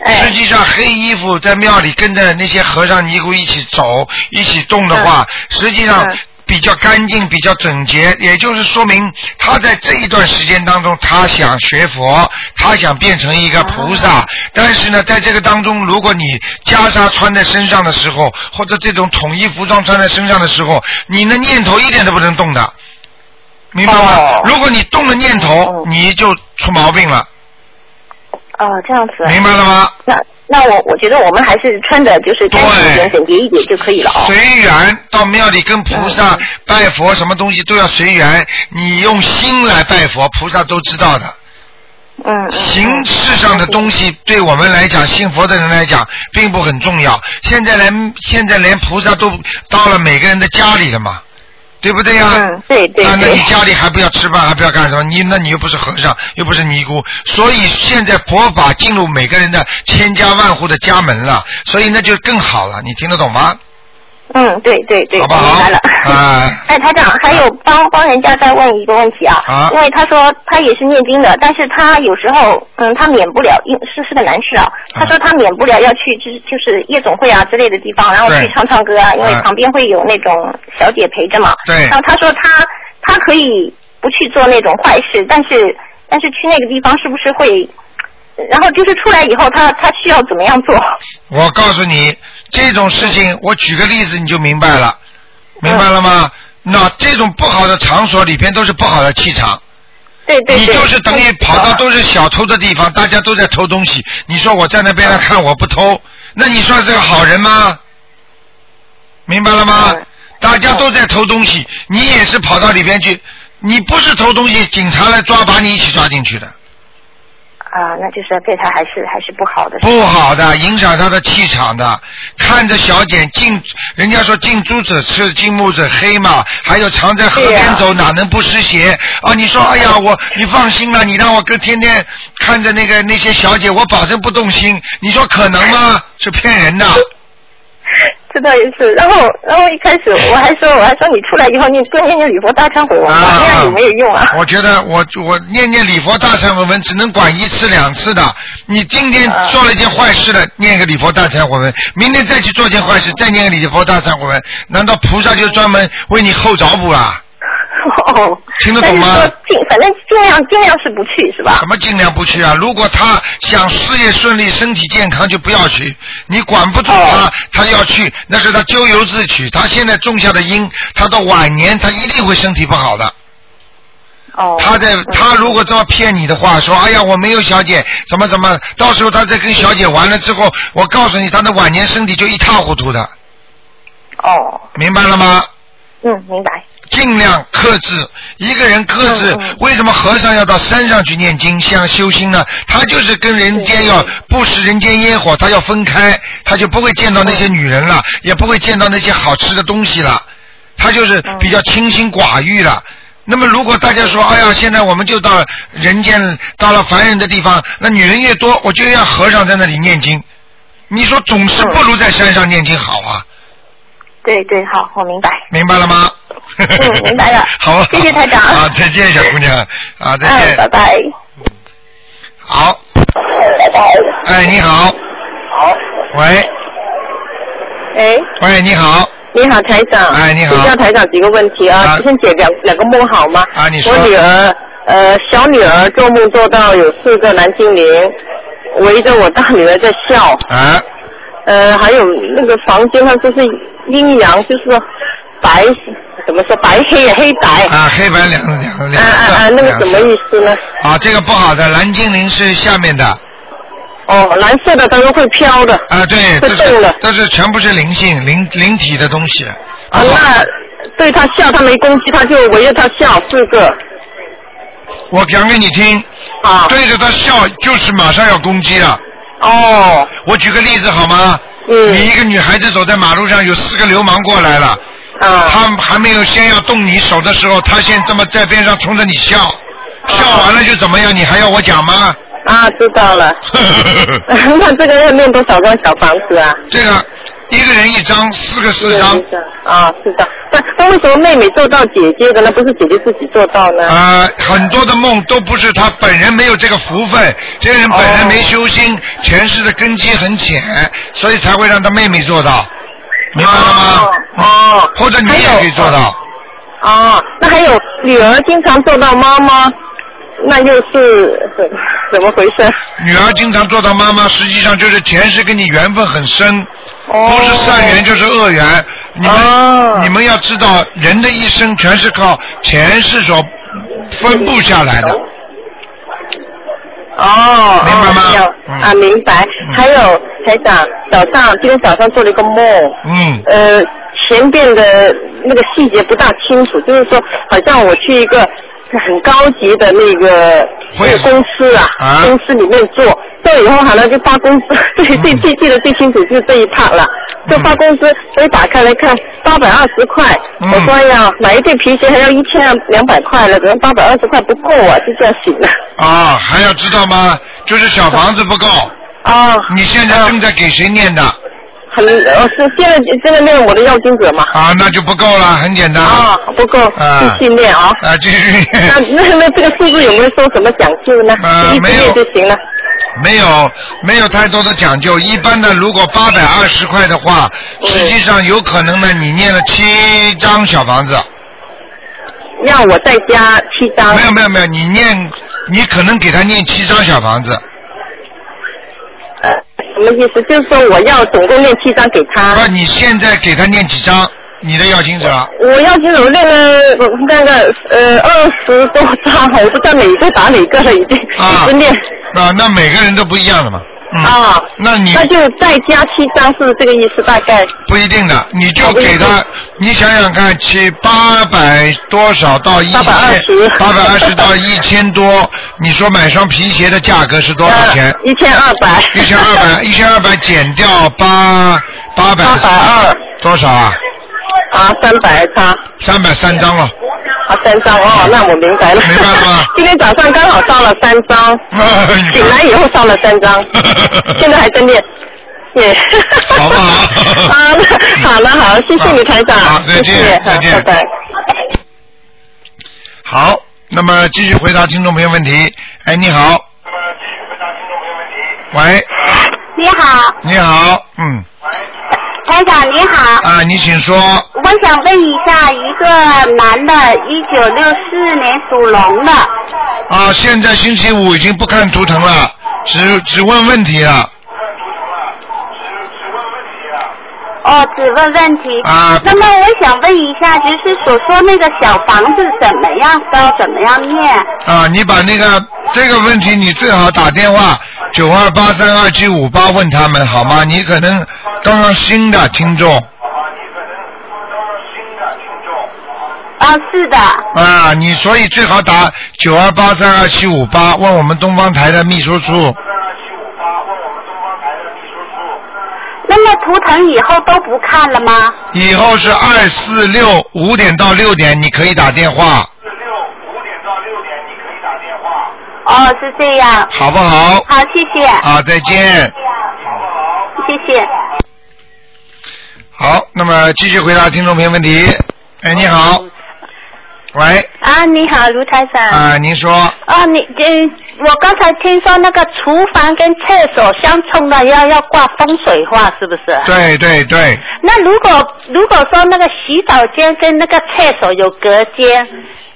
哎。实际上，黑衣服在庙里跟着那些和尚尼姑一起走、一起动的话，实际上嗯。比较干净、比较整洁，也就是说明他在这一段时间当中，他想学佛，他想变成一个菩萨。但是呢，在这个当中，如果你袈裟穿在身上的时候，或者这种统一服装穿在身上的时候，你的念头一点都不能动的，明白吗？哦。如果你动了念头，嗯你就出毛病了，哦，这样子。明白了吗？那那我我觉得我们还是穿的就是干净一点、整洁一点就可以了哦。随缘到庙里跟菩萨拜佛，什么东西都要随缘。你用心来拜佛，菩萨都知道的。嗯。嗯形式上的东西对我们来讲，信佛的人来讲，并不很重要。现在连现在连菩萨都到了每个人的家里了嘛，对不对呀？嗯，对对对，那对你。家里还不要吃饭，*laughs* 还不要干什么？你那你又不是和尚，又不是尼姑，所以现在佛法进入每个人的千家万户的家门了，所以那就更好了。你听得懂吗？嗯，对对对，好不好我明白了。啊 *laughs* 哎，台长，还有帮帮人家再问一个问题啊，啊因为他说他也是念经的，但是他有时候嗯，他免不了，因是是个男士啊，他说他免不了要去就是就是夜总会啊之类的地方，然后去唱唱歌啊，因为啊旁边会有那种小姐陪着嘛。对然后他说他他可以不去做那种坏事，但是但是去那个地方是不是会？然后就是出来以后，他他需要怎么样做？我告诉你，这种事情，我举个例子你就明白了，明白了吗？那这种不好的场所里边都是不好的气场，对对对。你就是等于跑到都是小偷的地方，大家都在偷东西，你说我在那边来看我不偷，那你算是个好人吗？明白了吗嗯？大家都在偷东西，你也是跑到里边去，你不是偷东西，警察来抓，把你一起抓进去的。啊，那就是对他还是还是不好的。不好的，影响他的气场的。看着小姐近，人家说近朱者赤，近墨者黑嘛。还有常在河边走，哪能不湿鞋啊？你说，哎呀，我你放心了，你让我跟天天看着那个那些小姐，我保证不动心。你说可能吗？是骗人的。*laughs* 这倒也是。然后，然后一开始我还说，我还说你出来以后，你多念念礼佛大忏悔文吧，那样有没有用啊？我觉得我我念念礼佛大忏悔文只能管一次两次的。你今天做了一件坏事了，念个礼佛大忏悔文，明天再去做件坏事，再念个礼佛大忏悔文，难道菩萨就专门为你后找补啦？听得懂吗尽反正尽量尽量是不去是吧什？么尽量不去啊？如果他想事业顺利、身体健康，就不要去。你管不住他，他要去，那是他咎由自取。他现在种下的因，他到晚年他一定会身体不好的。哦，他在他如果这么骗你的话，说哎呀我没有小姐，怎么怎么，到时候他再跟小姐完了之后，我告诉你，他的晚年身体就一塌糊涂的，哦，明白了吗？嗯，明白。尽量克制，一个人克制。为什么和尚要到山上去念经、像修心呢？他就是跟人间要不食人间烟火，他要分开，他就不会见到那些女人了，也不会见到那些好吃的东西了，他就是比较清心寡欲了。那么，如果大家说，哎呀，现在我们就到人间，到了凡人的地方，那女人越多，我就要和尚在那里念经。你说总是不如在山上念经好啊？对对，好，我明白。明白了吗？嗯，明白了。*laughs* 好，谢谢台长。啊，再见，小姑娘。啊，再见。嗯，拜拜。好。拜拜。哎，你好。好。喂，哎，喂，你好。你好，台长。哎你好请教台长几个问题啊，啊先解两两个梦好吗？啊你说我女儿，呃，小女儿做梦做到有四个男精灵围着我大女儿在笑，啊，呃，还有那个房间上就是阴阳，就是白，怎么说白黑黑白。啊，黑白两两啊两啊啊啊，那个什么意思呢？啊，这个不好的，蓝精灵是下面的。哦，蓝色的它是会飘的。啊，对，会这动的是这是全部是灵性灵灵体的东西。啊，那对他笑，他没攻击，他就围着他笑，四个。我讲给你听。啊。对着他笑，就是马上要攻击了。哦。我举个例子好吗？嗯。你一个女孩子走在马路上，有四个流氓过来了。啊。他还没有先要动你手的时候，他先这么在边上冲着你笑，笑完了就怎么样？你还要我讲吗？啊，知道了。*laughs* *laughs* 那这个要念多少个小房子啊？这个一个人一张，四个四张。啊，是的。那那为什么妹妹做到姐姐的呢？不是姐姐自己做到呢？啊、很多的梦都不是她本人没有这个福分，这个人本人没修心，前世的根基很浅，所以才会让她妹妹做到，明白了吗？哦。或者你也可以做到。啊，那还有女儿经常做到妈妈，那又是怎怎么回事？女儿经常做到妈妈，实际上就是前世跟你缘分很深，哦不是善缘就是恶缘。你们、你们要知道，人的一生全是靠前世所分布下来的。哦，明白吗？哦啊，明白。还有台长，早上今天早上做了一个梦，嗯，呃，前边的那个细节不大清楚，就是说，好像我去一个很高级的那个那个公司啊，公司里面做，做以后好像就发工资，最最最记得最清楚就是这一 part 了，就发工资，我一打开来看，八百二十块，我说哎呀，买一对皮鞋还要一千两百块了，可能八百二十块不够啊，就这样醒了。啊，还要知道吗？就是小房子不够。啊。你现在正在给谁念的？很，呃，是现在现在念我的要经者嘛。啊，那就不够了，很简单。啊，不够，啊继续念啊。啊，继续念。那 *laughs* 那那这个数字有没有说什么讲究呢？一直呃没有就行了。没有没有太多的讲究，一般的如果八百二十块的话，实际上有可能呢，你念了七张小房子。让我再加七张。没有没有没有，你念你可能给他念七张小房子，么意思？就是说我要总共念七张给他。那，你现在给他念几张？你的要经者我要经者练了呃那个呃二十多张，我不知道哪个打哪个了，已经一直念。啊，那每个人都不一样的嘛。嗯、啊，那你那就再加七张是这个意思，大概。不一定的，你就给他，你想想看，七八百多少到一千，八百二十到一千多，你说买双皮鞋的价格是多少钱？呃一千二百。一千二百，一千二百减掉八八百。八百二。多少啊？啊，三百差。三百三张了。啊，三张哦，那我明白了。没办法？*laughs* 今天早上刚好烧了三张，*laughs* 醒来以后烧了三张，*laughs* 现在还在念。耶，好不好？好了，好了，好，谢谢你台长，好再见谢谢再见拜拜。好，那么继续回答听众朋友问题。哎，你好。喂，你好，你好，嗯，台长你好。啊，你请说。我想问一下，一个男的，一九六四年属龙的，啊，现在星期五已经不看图腾了，只只问问题了。哦，只问问题。啊那么我想问一下，就是所说那个小房子怎么样烧，怎么样念？啊，你把那个这个问题，你最好打电话九二八三二七五八问他们好吗？你可能刚刚新的听众啊，是的。啊，你所以最好打九二八三二七五八问我们东方台的秘书处。那么图腾以后都不看了吗？以后是二四六五点到六点，你可以打电话，哦，是这样。好不好？好，谢谢。啊，再见。谢谢。好，那么继续回答听众朋友问题。哎，你好。喂，啊，你好，卢台长。啊，您说。啊，你嗯，我刚才听说那个厨房跟厕所相冲的要要挂风水画，是不是？对对对，那如果如果说那个洗澡间跟那个厕所有隔间，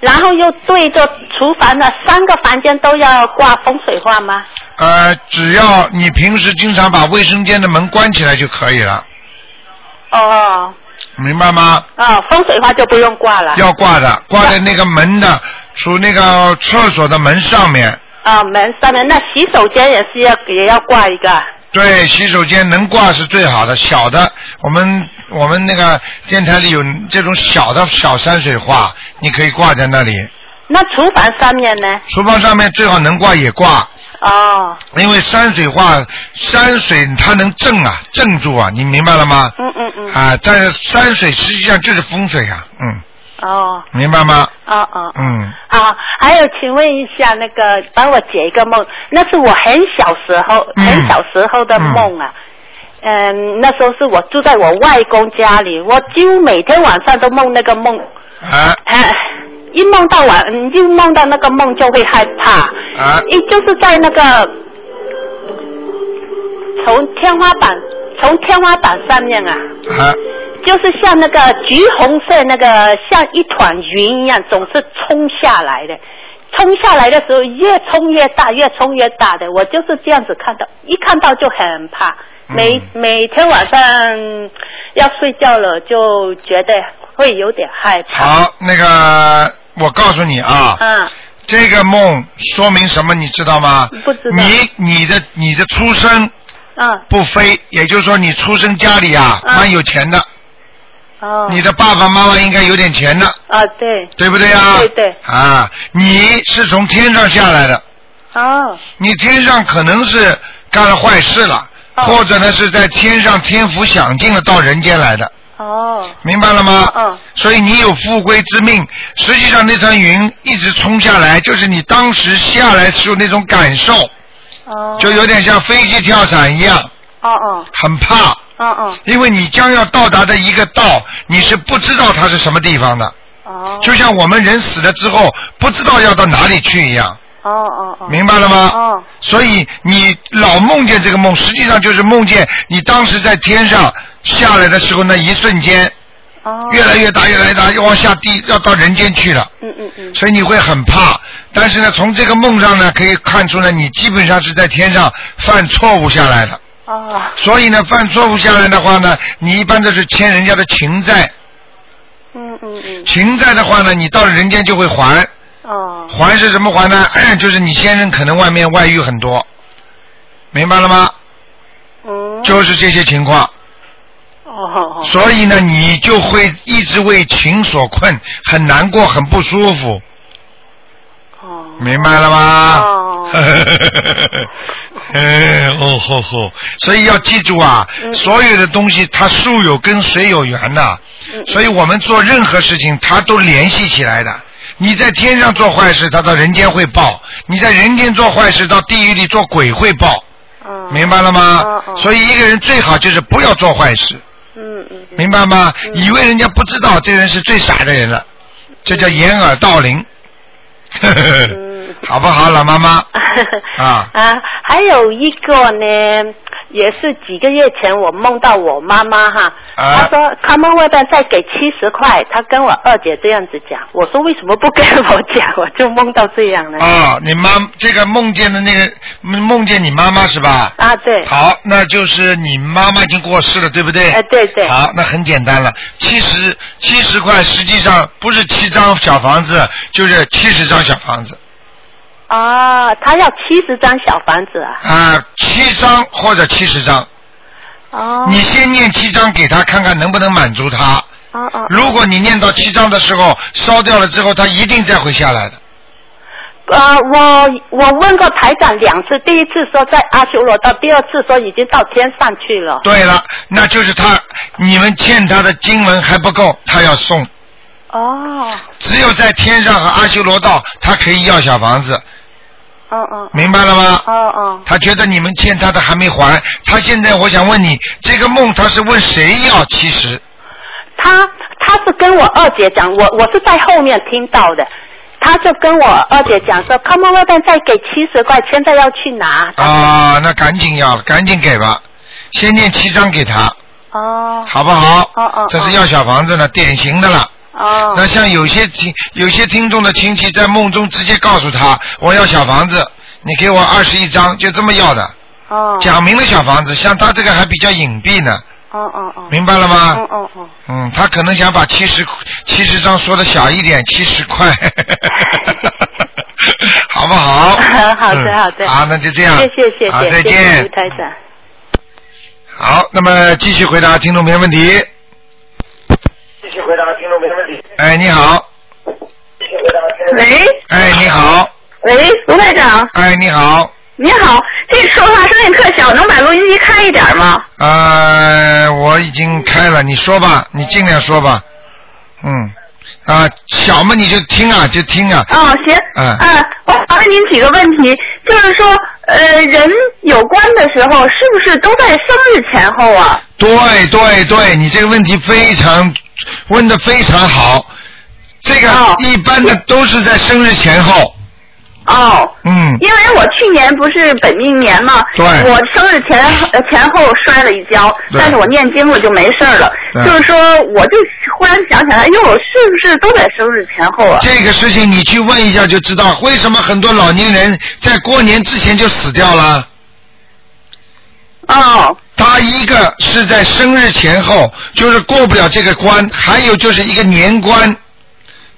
然后又对着厨房的三个房间都要挂风水画吗？呃，只要你平时经常把卫生间的门关起来就可以了，哦，明白吗？啊，风水画就不用挂了。要挂的，挂在那个门的，除那个厕所的门上面。啊，门上面那洗手间也是要也要挂一个。对，洗手间能挂是最好的，小的，我们我们那个电台里有这种小的小山水画，你可以挂在那里。那厨房上面呢？厨房上面最好能挂也挂，哦，因为山水画山水它能镇啊，镇住啊，你明白了吗？嗯嗯嗯。啊，但是山水实际上就是风水啊，嗯，哦明白吗？哦哦。嗯，啊，还有，请问一下，那个帮我解一个梦，那是我很小时候、嗯很小时候的梦啊。嗯，那时候是我住在我外公家里，我几乎每天晚上都梦那个梦。啊。哎，一梦到晚，嗯一梦到那个梦就会害怕。啊。一就是在那个从天花板，从天花板上面啊。啊。就是像那个橘红色那个像一团云一样，总是冲下来的。冲下来的时候越冲越大，越冲越大的。我就是这样子看到，一看到就很怕。每、每天晚上要睡觉了，就觉得会有点害怕。好，那个我告诉你啊，嗯，这个梦说明什么，你知道吗？不知道。你你的你的出生嗯，不飞，也就是说你出生家里啊嗯蛮有钱的，哦。你的爸爸妈妈应该有点钱的，啊，对。对不对啊？对对。啊，你是从天上下来的，哦。你天上可能是干了坏事了，哦或者呢是在天上天福享尽了到人间来的，哦。明白了吗？嗯。所以你有富贵之命，实际上那层云一直冲下来，就是你当时下来时候那种感受，哦。就有点像飞机跳伞一样，哦哦。很怕，哦哦。因为你将要到达的一个道，你是不知道它是什么地方的。哦。就像我们人死了之后，不知道要到哪里去一样。哦哦哦。明白了吗？哦。所以你老梦见这个梦，实际上就是梦见你当时在天上下来的时候那一瞬间，哦。越来越大，越来越大，又往下地，要到人间去了。嗯嗯嗯。所以你会很怕，但是呢，从这个梦上呢，可以看出呢，你基本上是在天上犯错误下来的。哦。所以呢，犯错误下来的话呢，你一般都是欠人家的情债，嗯嗯嗯。情债的话呢，你到了人间就会还。哦。还是什么还呢？*clears throat* 就是你先生可能外面外遇很多，明白了吗？嗯。就是这些情况。哦。所以呢，你就会一直为情所困，很难过，很不舒服。哦。明白了吗？哦。哎，*laughs* 哦吼吼！所以要记住啊，嗯所有的东西它树有根，水有源呐、嗯所以我们做任何事情，它都联系起来的。你在天上做坏事，它到人间会报；你在人间做坏事，到地狱里做鬼会报。哦明白了吗？所以一个人最好就是不要做坏事。嗯嗯。明白吗？以为人家不知道，这人是最傻的人了，这叫掩耳盗铃。*laughs* 好不好，老妈妈？*laughs* 啊，啊，还有一个呢，也是几个月前我梦到我妈妈哈，啊她说 Commonwealth 再给七十块，她跟我二姐这样子讲，我说为什么不跟我讲，我就梦到这样了。啊，你妈这个梦见的那个梦见你妈妈是吧？啊，对。好，那就是你妈妈已经过世了，对不对？哎，对对。好，那很简单了，七十七十块，实际上不是七张小房子，就是七十张小房子啊，他要七十张小房子啊。啊，七张或者七十张。哦。你先念七张给他看看能不能满足他。哦哦。如果你念到七张的时候烧掉了之后，他一定再会下来的。呃，我我问过台长两次，第一次说在阿修罗道，第二次说已经到天上去了。对了，那就是他，你们欠他的经文还不够，他要送。哦。只有在天上和阿修罗道，他可以要小房子，哦哦。明白了吗？哦哦。他觉得你们欠他的还没还，他现在我想问你，这个梦他是问谁要七十？他他是跟我二姐讲，我我是在后面听到的，他就跟我二姐讲说，Commonwealth 再给七十块，现在要去拿。啊，那赶紧要，赶紧给吧，先念七张给他，哦。好不好？哦哦。这是要小房子的，典型的了。哦。那像有些听有些听众的亲戚在梦中直接告诉他，我要小房子，你给我二十一张，就这么要的。哦。讲明了小房子，像他这个还比较隐蔽呢，哦哦哦。明白了吗？哦哦哦。嗯，他可能想把七十七十张说的小一点，七十块，*laughs* 好不好？好的嗯好的。好，那就这样。谢谢谢谢。好，再谢谢见。台长。好，那么继续回答听众朋友问题。继续回答听众朋友问题。哎，你好。喂哎，你好。喂，卢台长，哎，你好。你好，这说话声音特小，能把录音机开一点吗？呃，我已经开了，你说吧，你尽量说吧。嗯。啊，小嘛你就听啊，就听啊。哦，行。嗯啊，我想问您几个问题，就是说，呃，人有关的时候，是不是都在生日前后啊？对对对，你这个问题非常问的非常好。这个一般的都是在生日前后。哦。嗯。因为我去年不是本命年嘛，对我生日前呃前后摔了一跤，但是我念经了就没事了。就是说，我就忽然想起来，哎呦，是不是都在生日前后啊？这个事情你去问一下就知道，为什么很多老年人在过年之前就死掉了。哦。他一个是在生日前后，就是过不了这个关；还有就是一个年关，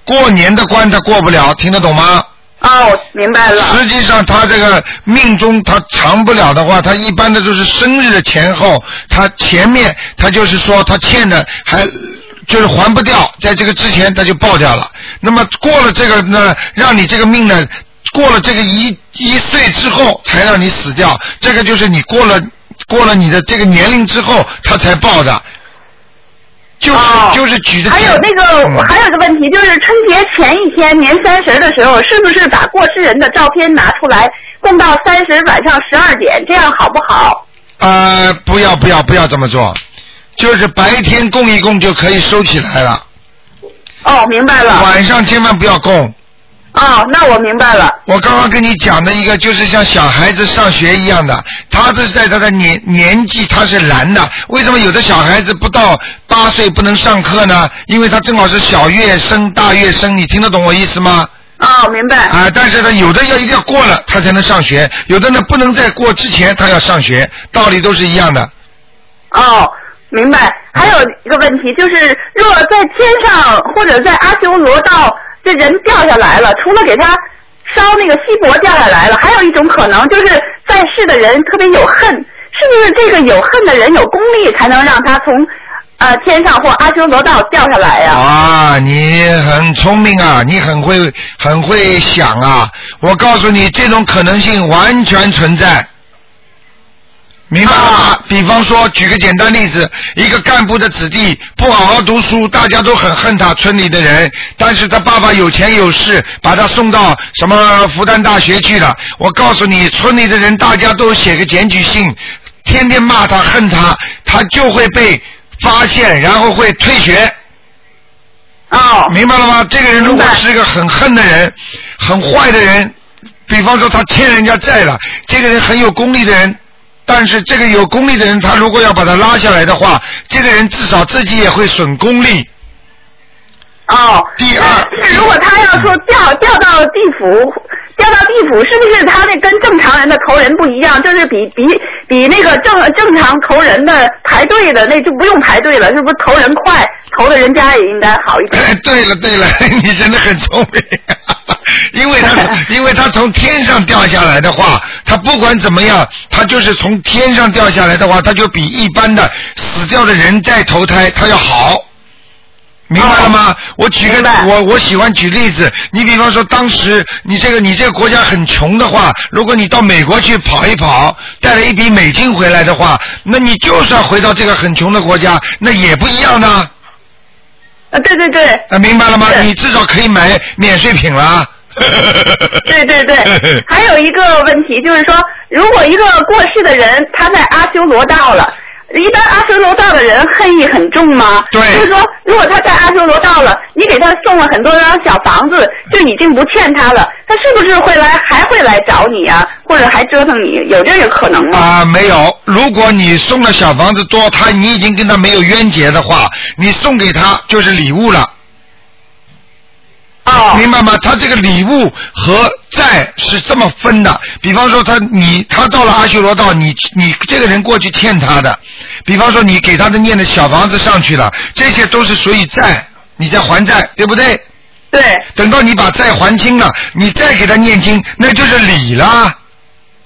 过年的关他过不了，听得懂吗？哦，明白了。实际上，他这个命中他长不了的话，他一般的都是生日的前后，他前面他就是说他欠的还就是还不掉，在这个之前他就爆掉了。那么过了这个呢，让你这个命呢，过了这个一一岁之后才让你死掉，这个就是你过了过了你的这个年龄之后，他才报的。就是、就是举着哦还有那个，嗯还有个问题，就是春节前一天年三十的时候，是不是把过世人的照片拿出来供到三十晚上十二点，这样好不好？呃，不要不要不要这么做，就是白天供一供就可以收起来了。哦，明白了。晚上千万不要供。哦，那我明白了。我刚刚跟你讲的一个，就是像小孩子上学一样的，他这是在他的年年纪他是蓝的。为什么有的小孩子不到八岁不能上课呢？因为他正好是小月生、大月生，你听得懂我意思吗？哦，明白。啊，但是呢，有的要一定要过了他才能上学，有的呢不能在过之前他要上学，道理都是一样的。哦，明白。还有一个问题就是，若在天上或者在阿修罗道，这人掉下来了，除了给他烧那个锡箔掉下来了，还有一种可能就是在世的人特别有恨，是不是这个有恨的人有功力，才能让他从呃天上或阿修罗道掉下来呀、啊，你很聪明啊，你很会很会想啊！我告诉你，这种可能性完全存在，明白了吗？比方说，举个简单例子，一个干部的子弟不好好读书，大家都很恨他，村里的人，但是他爸爸有钱有势，把他送到什么复旦大学去了。我告诉你，村里的人大家都写个检举信，天天骂他恨他，他就会被发现，然后会退学。哦，明白了吗？这个人如果是一个很恨的人，很坏的人，比方说他欠人家债了，这个人很有功力的人，但是这个有功力的人，他如果要把他拉下来的话，这个人至少自己也会损功力。哦。第二，是如果他要说掉掉到地府，掉到地府，是不是他那跟正常人的投人不一样？就是比比比那个正正常投人的排队的那就不用排队了，是不是投人快，投的人家也应该好一点？哎，对了对了，*laughs* 你真的很聪明，因为他 *laughs* 因为他从天上掉下来的话，他不管怎么样，他就是从天上掉下来的话，他就比一般的死掉的人再投胎他要好。明白了吗？我举个我我喜欢举例子，你比方说当时你这个你这个国家很穷的话，如果你到美国去跑一跑，带了一笔美金回来的话，那你就算回到这个很穷的国家，那也不一样呢。啊，对对对。啊，明白了吗？你至少可以买免税品了。*laughs* *laughs* 对对对，还有一个问题就是说，如果一个过世的人他在阿修罗道了。一般阿修罗道的人恨意很重吗？对。就是说，如果他在阿修罗道了，你给他送了很多张小房子，就已经不欠他了，他是不是会来还会来找你啊？或者还折腾你？有这个可能吗？啊，没有。如果你送的小房子多，他你已经跟他没有冤结的话，你送给他就是礼物了。哦。明白吗？他这个礼物和债是这么分的。比方说，他你他到了阿修罗道，你你这个人过去欠他的，比方说你给他的念的小房子上去了，这些都是属于债，你在还债，对不对？对。等到你把债还清了，你再给他念经，那就是礼啦。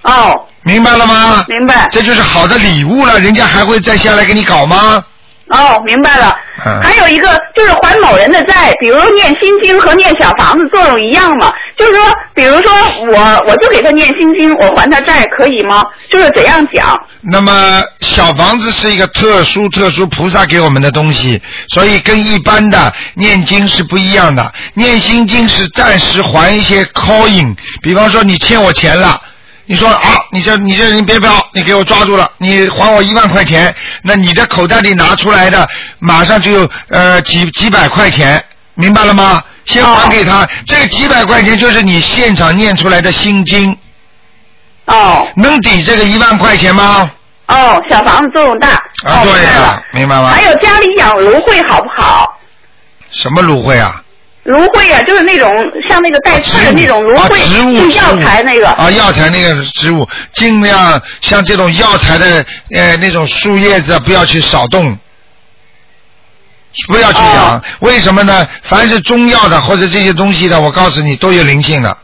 哦。明白了吗？明白。这就是好的礼物了，人家还会再下来给你搞吗？哦，明白了。嗯还有一个就是还某人的债，比如念心经和念小房子作用一样嘛？就是说，比如说我我就给他念心经，我还他债可以吗？就是怎样讲？那么小房子是一个特殊特殊菩萨给我们的东西，所以跟一般的念经是不一样的。念心经是暂时还一些 coin，比方说你欠我钱了。你说啊，你这你这人别跑，你给我抓住了，你还我一万块钱，那你的口袋里拿出来的马上就有呃几几百块钱，明白了吗？先还给他，这个几百块钱就是你现场念出来的心经。哦。能抵这个一万块钱吗？哦，小房子作用大。啊，对呀、明白吗？还有家里养芦荟好不好？什么芦荟啊？芦荟啊，就是那种像那个带刺的那种芦啊，荟，植物，药材那个。啊，药材那个植物，尽量像这种药材的呃那种树叶子不要去少动，不要去养。为什么呢？凡是中药的或者这些东西的，我告诉你都有灵性的。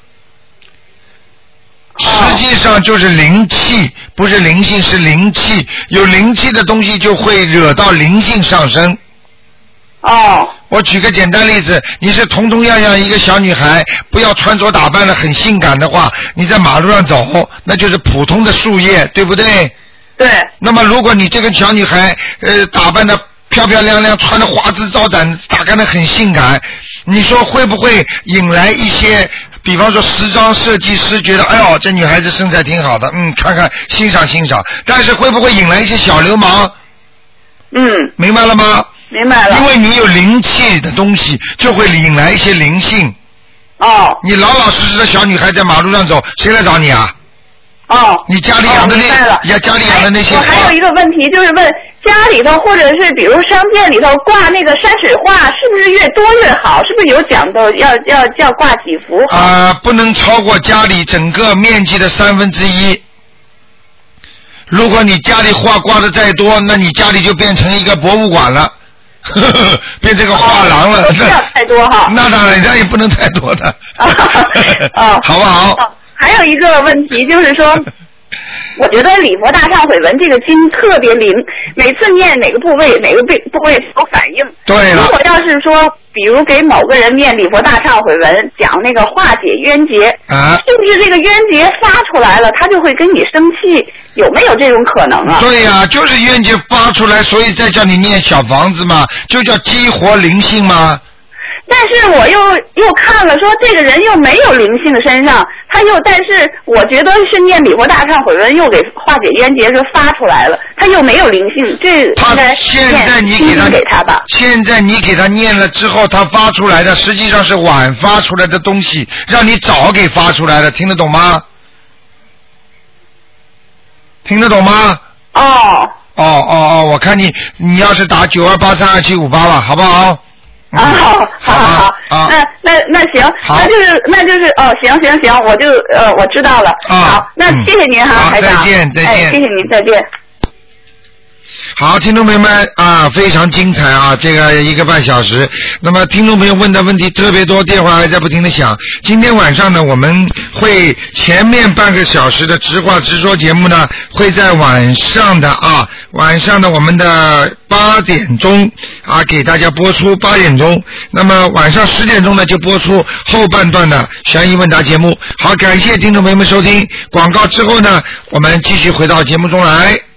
实际上就是灵气，不是灵性，是灵气。有灵气的东西就会惹到灵性上升。哦。我举个简单例子，你是同同样样一个小女孩，不要穿着打扮的很性感的话，你在马路上走，那就是普通的树叶，对不对？对。那么如果你这个小女孩，呃，打扮的漂漂亮亮，穿的花枝招展，打扮的很性感，你说会不会引来一些，比方说时装设计师觉得，哎呦，这女孩子身材挺好的，嗯，看看欣赏欣赏，但是会不会引来一些小流氓？嗯。明白了吗？明白了。因为你有灵气的东西，就会引来一些灵性。哦。你老老实实的小女孩在马路上走，谁来找你啊？哦。你家里养的那，哦明白了呀，家里养的那些我还有一个问题，就是问家里头或者是比如商店里头挂那个山水画，是不是越多越好？是不是有讲究要要要挂几幅？啊、不能超过家里整个面积的三分之一。如果你家里画挂的再多，那你家里就变成一个博物馆了，呵 *laughs* 呵变成个画廊了。不要太多哈。那当然，那也不能太多的，*laughs* 哦，*laughs* 好不好？还有一个问题就是说，我觉得礼佛大忏悔文这个经特别灵，每次念哪个部位哪个部部位有反应。对了如果要是说，比如给某个人念礼佛大忏悔文，讲那个化解冤结，啊是不是这个冤结发出来了，他就会跟你生气？有没有这种可能啊？对呀、就是冤结发出来，所以再叫你念小房子嘛，就叫激活灵性嘛。但是我又又看了，说这个人又没有灵性的身上，他又但是我觉得是念礼佛大忏悔文又给化解冤结就发出来了，他又没有灵性，这应该现在你给他给他吧。现在你给他念了之后，他发出来的实际上是晚发出来的东西，让你早给发出来的，听得懂吗？听得懂吗？哦。哦哦哦，我看你你要是打九二八三二七五八吧，好不好？啊，好，好好好，那那那行，那就是那就是哦，行行行，我就呃我知道了。好，那谢谢您哈，啊台长。再见再见哎，谢谢您，再见。好，听众朋友们啊，非常精彩啊，这个一个半小时。那么听众朋友问的问题特别多，电话还在不停的响。今天晚上呢，我们会前面半个小时的直话直说节目呢，会在晚上的啊，晚上的我们的八点钟啊，给大家播出八点钟。那么晚上十点钟呢，就播出后半段的悬疑问答节目。好，感谢听众朋友们收听广告之后呢，我们继续回到节目中来。